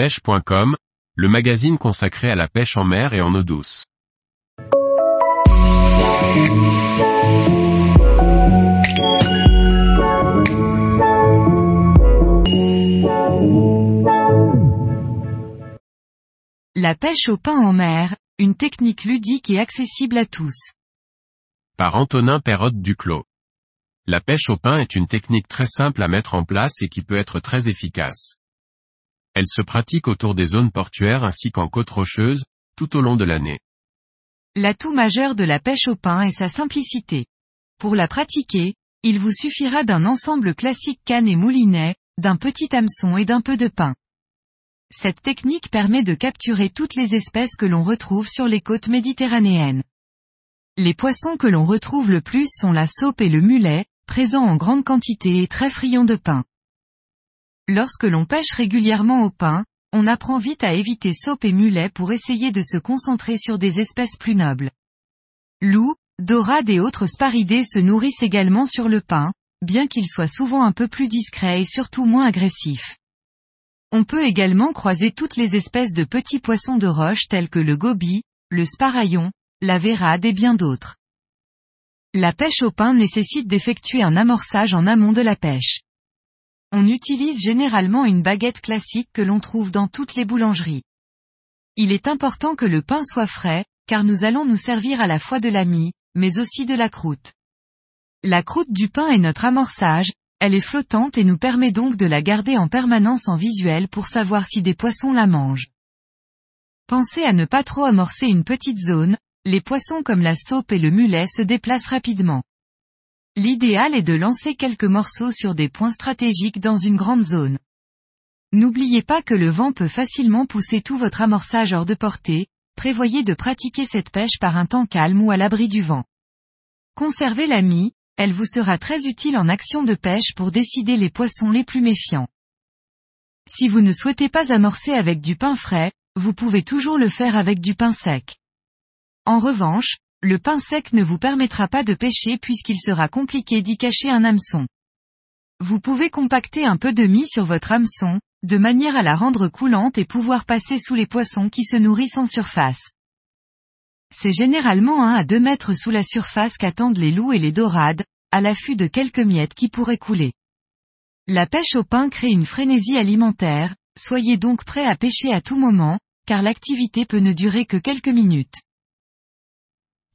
pêche.com, le magazine consacré à la pêche en mer et en eau douce. La pêche au pain en mer, une technique ludique et accessible à tous. Par Antonin Perrotte Duclos. La pêche au pain est une technique très simple à mettre en place et qui peut être très efficace. Elle se pratique autour des zones portuaires ainsi qu'en côte rocheuse, tout au long de l'année. L'atout majeur de la pêche au pain est sa simplicité. Pour la pratiquer, il vous suffira d'un ensemble classique canne et moulinet, d'un petit hameçon et d'un peu de pain. Cette technique permet de capturer toutes les espèces que l'on retrouve sur les côtes méditerranéennes. Les poissons que l'on retrouve le plus sont la saupe et le mulet, présents en grande quantité et très friands de pain. Lorsque l'on pêche régulièrement au pain, on apprend vite à éviter saupe et mulet pour essayer de se concentrer sur des espèces plus nobles. Loups, dorades et autres sparidés se nourrissent également sur le pain, bien qu'ils soient souvent un peu plus discrets et surtout moins agressifs. On peut également croiser toutes les espèces de petits poissons de roche tels que le goby, le sparaillon, la vérade et bien d'autres. La pêche au pain nécessite d'effectuer un amorçage en amont de la pêche. On utilise généralement une baguette classique que l'on trouve dans toutes les boulangeries. Il est important que le pain soit frais, car nous allons nous servir à la fois de la mie, mais aussi de la croûte. La croûte du pain est notre amorçage, elle est flottante et nous permet donc de la garder en permanence en visuel pour savoir si des poissons la mangent. Pensez à ne pas trop amorcer une petite zone, les poissons comme la saupe et le mulet se déplacent rapidement. L'idéal est de lancer quelques morceaux sur des points stratégiques dans une grande zone. N'oubliez pas que le vent peut facilement pousser tout votre amorçage hors de portée, prévoyez de pratiquer cette pêche par un temps calme ou à l'abri du vent. Conservez la mie, elle vous sera très utile en action de pêche pour décider les poissons les plus méfiants. Si vous ne souhaitez pas amorcer avec du pain frais, vous pouvez toujours le faire avec du pain sec. En revanche, le pain sec ne vous permettra pas de pêcher puisqu'il sera compliqué d'y cacher un hameçon. Vous pouvez compacter un peu de mie sur votre hameçon, de manière à la rendre coulante et pouvoir passer sous les poissons qui se nourrissent en surface. C'est généralement 1 à 2 mètres sous la surface qu'attendent les loups et les dorades, à l'affût de quelques miettes qui pourraient couler. La pêche au pain crée une frénésie alimentaire, soyez donc prêt à pêcher à tout moment, car l'activité peut ne durer que quelques minutes.